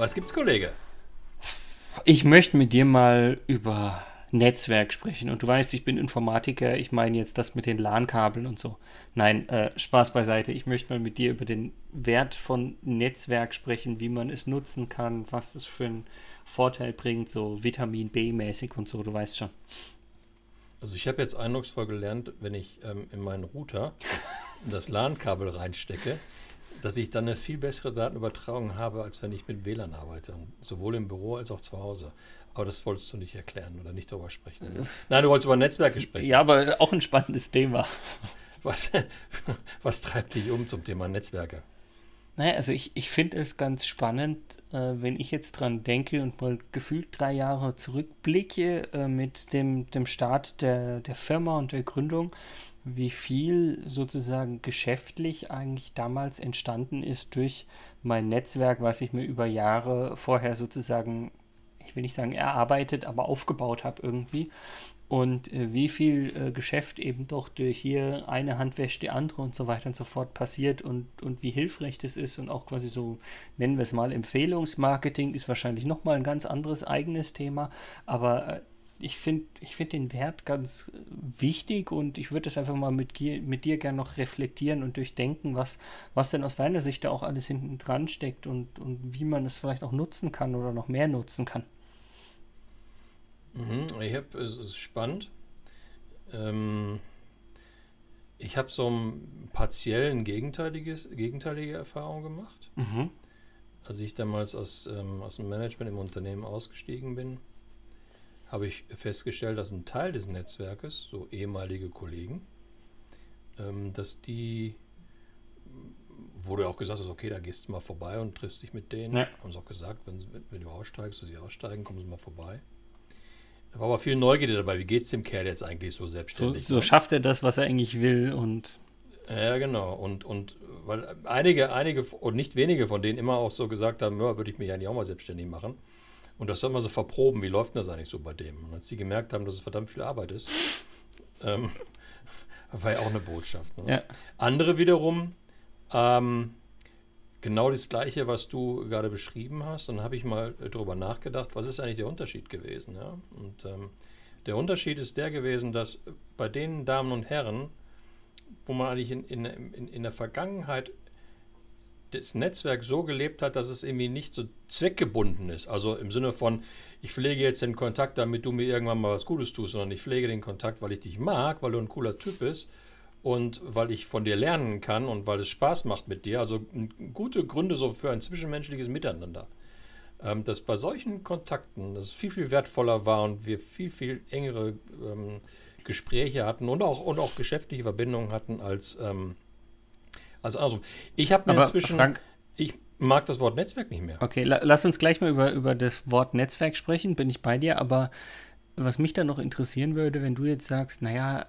Was gibt's, Kollege? Ich möchte mit dir mal über Netzwerk sprechen. Und du weißt, ich bin Informatiker, ich meine jetzt das mit den LAN-Kabeln und so. Nein, äh, Spaß beiseite. Ich möchte mal mit dir über den Wert von Netzwerk sprechen, wie man es nutzen kann, was es für einen Vorteil bringt, so Vitamin B-mäßig und so, du weißt schon. Also ich habe jetzt eindrucksvoll gelernt, wenn ich ähm, in meinen Router das LAN-Kabel reinstecke, dass ich dann eine viel bessere Datenübertragung habe, als wenn ich mit WLAN arbeite. Sowohl im Büro als auch zu Hause. Aber das wolltest du nicht erklären oder nicht darüber sprechen. Äh. Nein, du wolltest über Netzwerke sprechen. Ja, aber auch ein spannendes Thema. Was, was treibt dich um zum Thema Netzwerke? Naja, also ich, ich finde es ganz spannend, äh, wenn ich jetzt dran denke und mal gefühlt drei Jahre zurückblicke äh, mit dem, dem Start der, der Firma und der Gründung, wie viel sozusagen geschäftlich eigentlich damals entstanden ist durch mein Netzwerk, was ich mir über Jahre vorher sozusagen ich will nicht sagen erarbeitet, aber aufgebaut habe irgendwie. Und äh, wie viel äh, Geschäft eben doch durch hier eine Hand wäscht die andere und so weiter und so fort passiert und, und wie hilfreich das ist und auch quasi so, nennen wir es mal, Empfehlungsmarketing ist wahrscheinlich nochmal ein ganz anderes eigenes Thema, aber äh, ich finde ich find den Wert ganz wichtig und ich würde das einfach mal mit, mit dir gerne noch reflektieren und durchdenken, was, was denn aus deiner Sicht da auch alles hinten dran steckt und, und wie man es vielleicht auch nutzen kann oder noch mehr nutzen kann. Mhm, ich habe, es ist spannend. Ähm, ich habe so ein partiellen gegenteiliges, gegenteilige Erfahrung gemacht. Mhm. Als ich damals aus, ähm, aus dem Management im Unternehmen ausgestiegen bin, habe ich festgestellt, dass ein Teil des Netzwerkes, so ehemalige Kollegen, ähm, dass die, wurde auch gesagt, okay, da gehst du mal vorbei und triffst dich mit denen. Ja. Haben sie auch gesagt, wenn, wenn du aussteigst, sie aussteigen, kommen sie mal vorbei. Da war aber viel Neugierde dabei. Wie geht es dem Kerl jetzt eigentlich so selbstständig? So, so ne? schafft er das, was er eigentlich will und. Ja, genau. Und, und weil einige, einige und nicht wenige von denen immer auch so gesagt haben, ja, würde ich mich eigentlich auch mal selbstständig machen. Und das soll man so verproben, wie läuft denn das eigentlich so bei dem? Und als sie gemerkt haben, dass es verdammt viel Arbeit ist, ähm, war ja auch eine Botschaft. Ne? Ja. Andere wiederum, ähm, genau das Gleiche, was du gerade beschrieben hast. dann habe ich mal darüber nachgedacht, was ist eigentlich der Unterschied gewesen? Ja? Und ähm, der Unterschied ist der gewesen, dass bei den Damen und Herren, wo man eigentlich in, in, in, in der Vergangenheit das Netzwerk so gelebt hat, dass es irgendwie nicht so zweckgebunden ist. Also im Sinne von, ich pflege jetzt den Kontakt, damit du mir irgendwann mal was Gutes tust, sondern ich pflege den Kontakt, weil ich dich mag, weil du ein cooler Typ bist und weil ich von dir lernen kann und weil es Spaß macht mit dir. Also gute Gründe so für ein zwischenmenschliches Miteinander. Ähm, dass bei solchen Kontakten das viel, viel wertvoller war und wir viel, viel engere ähm, Gespräche hatten und auch, und auch geschäftliche Verbindungen hatten als ähm, also andersrum. Ich habe mir inzwischen. Frank, ich mag das Wort Netzwerk nicht mehr. Okay, la lass uns gleich mal über, über das Wort Netzwerk sprechen, bin ich bei dir, aber was mich dann noch interessieren würde, wenn du jetzt sagst, naja,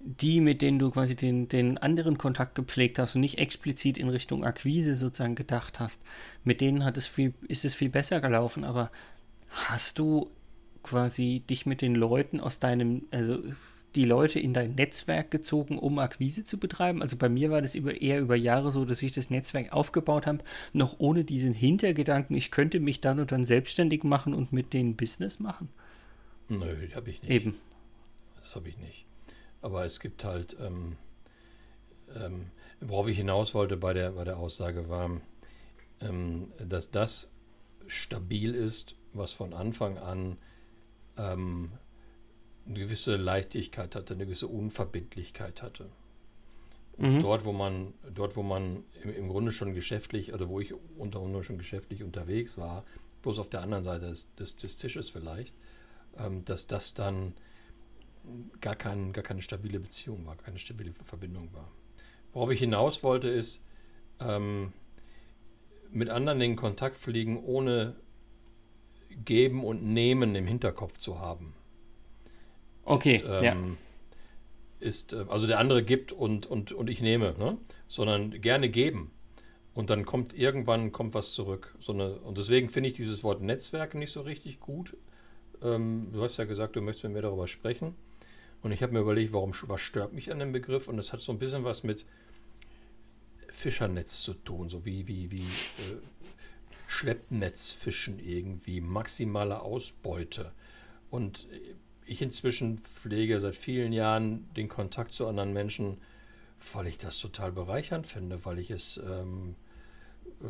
die, mit denen du quasi den, den anderen Kontakt gepflegt hast und nicht explizit in Richtung Akquise sozusagen gedacht hast, mit denen hat es viel, ist es viel besser gelaufen, aber hast du quasi dich mit den Leuten aus deinem, also die Leute in dein Netzwerk gezogen, um Akquise zu betreiben? Also bei mir war das über, eher über Jahre so, dass ich das Netzwerk aufgebaut habe, noch ohne diesen Hintergedanken, ich könnte mich dann und dann selbstständig machen und mit denen Business machen. Nö, habe ich nicht. Eben. Das habe ich nicht. Aber es gibt halt, ähm, ähm, worauf ich hinaus wollte bei der, bei der Aussage war, ähm, dass das stabil ist, was von Anfang an ähm, eine gewisse Leichtigkeit hatte, eine gewisse Unverbindlichkeit hatte. Mhm. Dort, wo man, dort, wo man im, im, Grunde schon geschäftlich, oder wo ich unter anderem schon geschäftlich unterwegs war, bloß auf der anderen Seite des, des, des Tisches vielleicht, ähm, dass das dann gar, kein, gar keine stabile Beziehung war, keine stabile Verbindung war. Worauf ich hinaus wollte, ist, ähm, mit anderen in Kontakt fliegen, ohne Geben und Nehmen im Hinterkopf zu haben. Okay, ist, ähm, ja. Ist, äh, also der andere gibt und, und, und ich nehme, ne? sondern gerne geben. Und dann kommt irgendwann kommt was zurück. So eine, und deswegen finde ich dieses Wort Netzwerk nicht so richtig gut. Ähm, du hast ja gesagt, du möchtest mit mir darüber sprechen. Und ich habe mir überlegt, warum, was stört mich an dem Begriff? Und das hat so ein bisschen was mit Fischernetz zu tun, so wie, wie, wie äh, Schleppnetzfischen irgendwie, maximale Ausbeute. Und ich inzwischen pflege seit vielen Jahren den Kontakt zu anderen Menschen, weil ich das total bereichernd finde, weil ich es, ähm, äh,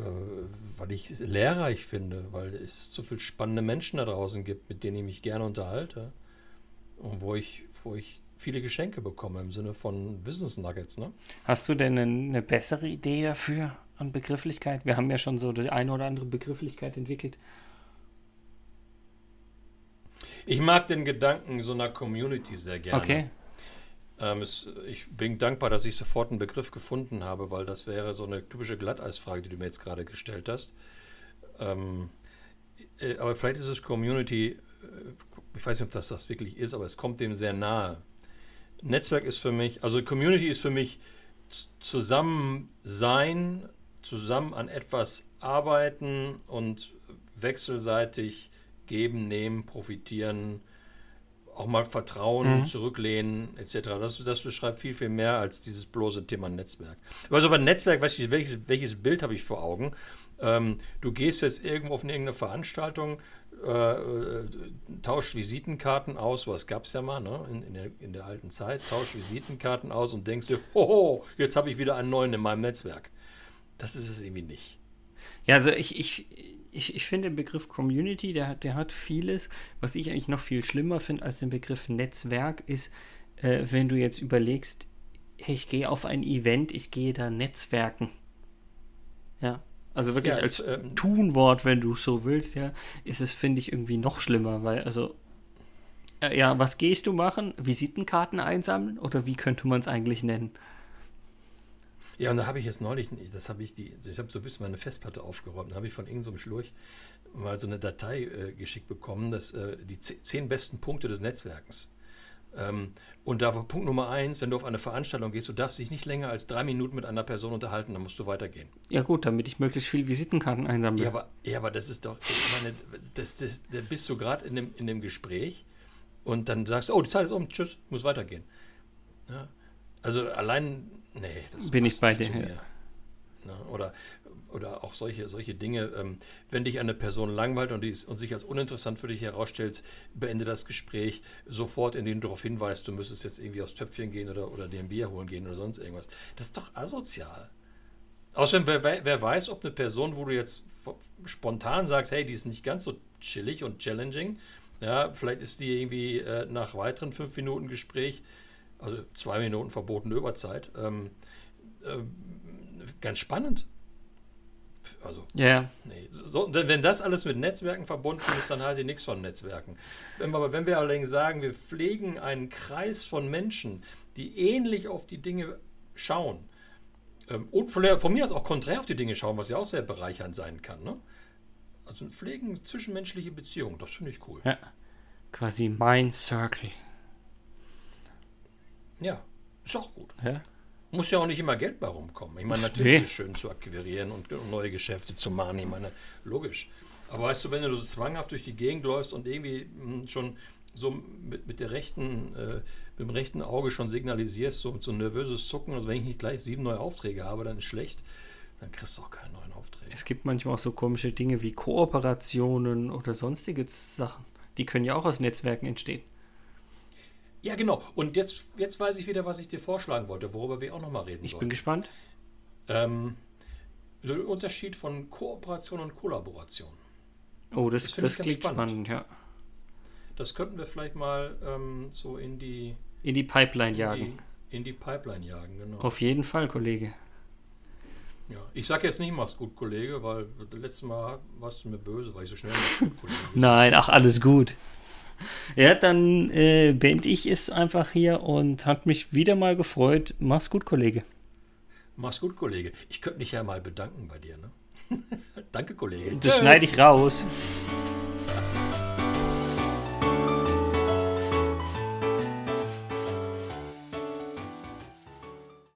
weil ich es lehrreich finde, weil es so viele spannende Menschen da draußen gibt, mit denen ich mich gerne unterhalte und wo ich, wo ich viele Geschenke bekomme im Sinne von Wissensnuggets. Ne? Hast du denn eine, bessere Idee dafür an Begrifflichkeit? Wir haben ja schon so die eine oder andere Begrifflichkeit entwickelt. Ich mag den Gedanken so einer Community sehr gerne. Okay. Ähm, es, ich bin dankbar, dass ich sofort einen Begriff gefunden habe, weil das wäre so eine typische Glatteisfrage, die du mir jetzt gerade gestellt hast. Ähm, äh, aber vielleicht ist es Community, äh, ich weiß nicht, ob das das wirklich ist, aber es kommt dem sehr nahe. Netzwerk ist für mich, also Community ist für mich zusammen sein, zusammen an etwas arbeiten und wechselseitig geben, nehmen, profitieren, auch mal Vertrauen, mhm. zurücklehnen, etc. Das, das beschreibt viel, viel mehr als dieses bloße Thema Netzwerk. Also bei Netzwerk, ich, welches, welches Bild habe ich vor Augen? Ähm, du gehst jetzt irgendwo auf irgendeine Veranstaltung, äh, äh, tauscht Visitenkarten aus, was gab es ja mal ne? in, in, der, in der alten Zeit, tauscht Visitenkarten aus und denkst dir, hoho, jetzt habe ich wieder einen neuen in meinem Netzwerk. Das ist es irgendwie nicht. Ja, also ich, ich, ich, ich finde den Begriff Community, der, der hat vieles. Was ich eigentlich noch viel schlimmer finde als den Begriff Netzwerk, ist, äh, wenn du jetzt überlegst, hey, ich gehe auf ein Event, ich gehe da Netzwerken. Ja. Also wirklich ja, als äh, Tunwort, wenn du so willst, ja, ist es, finde ich, irgendwie noch schlimmer, weil, also, äh, ja, was gehst du machen? Visitenkarten einsammeln? Oder wie könnte man es eigentlich nennen? Ja, und da habe ich jetzt neulich, das habe ich die, ich habe so ein bisschen meine Festplatte aufgeräumt, da habe ich von irgendeinem so Schlurch mal so eine Datei äh, geschickt bekommen, dass äh, die zehn besten Punkte des Netzwerkens. Ähm, und da war Punkt Nummer eins, wenn du auf eine Veranstaltung gehst, du darfst dich nicht länger als drei Minuten mit einer Person unterhalten, dann musst du weitergehen. Ja gut, damit ich möglichst viel Visitenkarten einsammle. Ja, aber, ja, aber das ist doch, ich meine, das, das, da bist du gerade in dem, in dem Gespräch und dann sagst du, oh, die Zeit ist um, tschüss, muss weitergehen. Ja, also allein Nee, das bin ich bei dir. Ja. Na, oder, oder auch solche, solche Dinge. Ähm, wenn dich eine Person langweilt und, die, und sich als uninteressant für dich herausstellt, beende das Gespräch sofort, indem du darauf hinweist, du müsstest jetzt irgendwie aufs Töpfchen gehen oder, oder dir ein Bier holen gehen oder sonst irgendwas. Das ist doch asozial. Außerdem, wer, wer weiß, ob eine Person, wo du jetzt spontan sagst, hey, die ist nicht ganz so chillig und challenging, ja, vielleicht ist die irgendwie äh, nach weiteren fünf Minuten Gespräch also zwei Minuten verbotene Überzeit. Ähm, äh, ganz spannend. Also, ja. Nee. So, wenn das alles mit Netzwerken verbunden ist, dann halte ich nichts von Netzwerken. Aber wenn wir allerdings sagen, wir pflegen einen Kreis von Menschen, die ähnlich auf die Dinge schauen ähm, und von, von, mir aus auch konträr auf die Dinge schauen, was ja auch sehr bereichernd sein kann. Ne? Also pflegen zwischenmenschliche Beziehungen, das finde ich cool. Ja, quasi mein Circle. Ja, ist auch gut. Ja. Muss ja auch nicht immer Geld bei rumkommen. Ich meine, natürlich nee. ist es schön zu akquirieren und neue Geschäfte zu machen. Ich meine, logisch. Aber weißt du, wenn du so zwanghaft durch die Gegend läufst und irgendwie hm, schon so mit, mit der rechten, äh, mit dem rechten Auge schon signalisierst, so, so ein nervöses Zucken, also wenn ich nicht gleich sieben neue Aufträge habe, dann ist schlecht, dann kriegst du auch keine neuen Aufträge. Es gibt manchmal auch so komische Dinge wie Kooperationen oder sonstige Sachen. Die können ja auch aus Netzwerken entstehen. Ja, genau. Und jetzt, jetzt weiß ich wieder, was ich dir vorschlagen wollte, worüber wir auch nochmal reden Ich bin gespannt. Ähm, der Unterschied von Kooperation und Kollaboration. Oh, das, das, das klingt spannend. spannend. ja. Das könnten wir vielleicht mal ähm, so in die... In die Pipeline in jagen. Die, in die Pipeline jagen, genau. Auf jeden Fall, Kollege. Ja, ich sage jetzt nicht, mach's gut, Kollege, weil das letzte Mal warst du mir böse, weil ich so schnell mach's gut, Kollege. Nein, ach, alles gut. Ja, dann äh, beende ich es einfach hier und hat mich wieder mal gefreut. Mach's gut, Kollege. Mach's gut, Kollege. Ich könnte mich ja mal bedanken bei dir, ne? Danke, Kollege. Das schneide ich raus.